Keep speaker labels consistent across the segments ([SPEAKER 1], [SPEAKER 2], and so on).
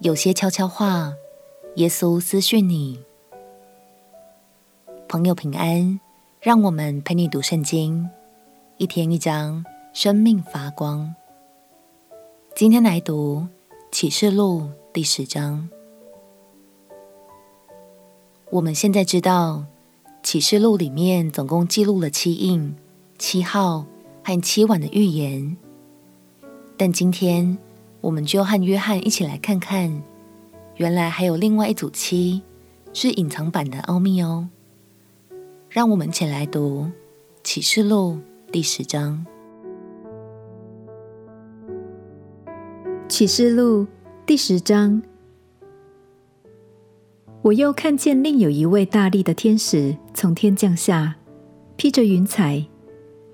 [SPEAKER 1] 有些悄悄话，耶稣私讯你。朋友平安，让我们陪你读圣经，一天一章，生命发光。今天来读启示录第十章。我们现在知道，启示录里面总共记录了七印、七号和七晚的预言，但今天。我们就和约翰一起来看看，原来还有另外一组七，是隐藏版的奥秘哦。让我们一起来读启示录第十章。
[SPEAKER 2] 启示录第十章，我又看见另有一位大力的天使从天降下，披着云彩，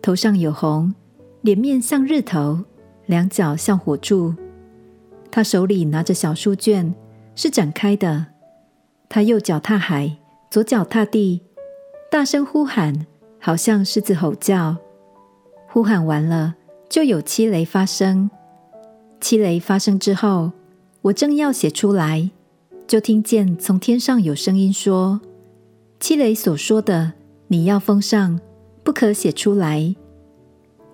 [SPEAKER 2] 头上有红，脸面像日头，两脚像火柱。他手里拿着小书卷，是展开的。他右脚踏海，左脚踏地，大声呼喊，好像狮子吼叫。呼喊完了，就有七雷发生。七雷发生之后，我正要写出来，就听见从天上有声音说：“七雷所说的，你要封上，不可写出来。”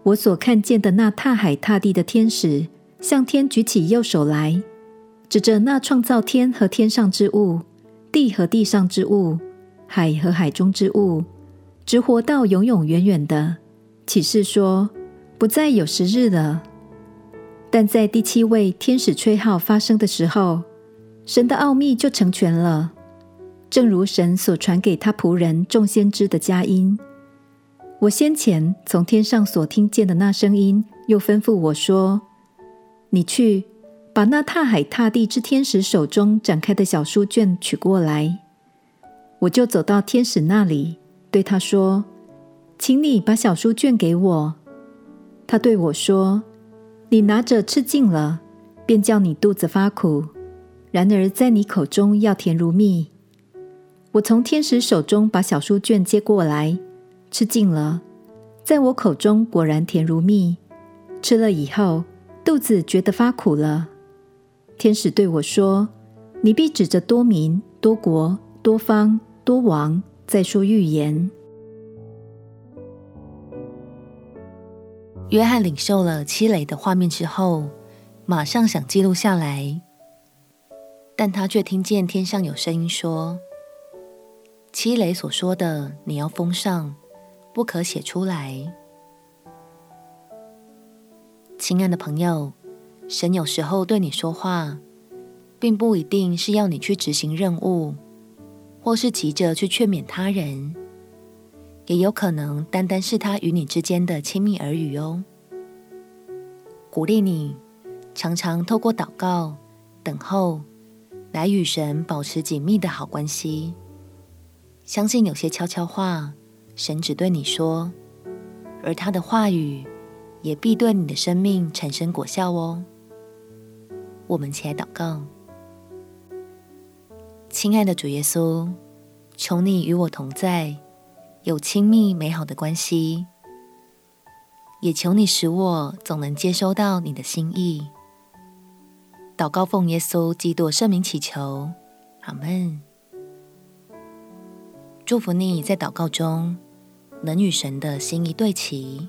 [SPEAKER 2] 我所看见的那踏海踏地的天使。向天举起右手来，指着那创造天和天上之物、地和地上之物、海和海中之物，直活到永永远远的，启示说：不再有时日了。但在第七位天使吹号发声的时候，神的奥秘就成全了，正如神所传给他仆人众先知的佳音。我先前从天上所听见的那声音，又吩咐我说。你去把那踏海踏地之天使手中展开的小书卷取过来。我就走到天使那里，对他说：“请你把小书卷给我。”他对我说：“你拿着吃尽了，便叫你肚子发苦；然而在你口中要甜如蜜。”我从天使手中把小书卷接过来，吃尽了，在我口中果然甜如蜜。吃了以后，肚子觉得发苦了。天使对我说：“你必指着多民、多国、多方、多王，再说预言。”
[SPEAKER 1] 约翰领受了七雷的画面之后，马上想记录下来，但他却听见天上有声音说：“七雷所说的，你要封上，不可写出来。”亲爱的朋友，神有时候对你说话，并不一定是要你去执行任务，或是急着去劝勉他人，也有可能单单是他与你之间的亲密耳语哦。鼓励你常常透过祷告、等候，来与神保持紧密的好关系。相信有些悄悄话，神只对你说，而他的话语。也必对你的生命产生果效哦。我们起来祷告，亲爱的主耶稣，求你与我同在，有亲密美好的关系，也求你使我总能接收到你的心意。祷告奉耶稣基督圣名祈求，阿门。祝福你在祷告中能与神的心意对齐。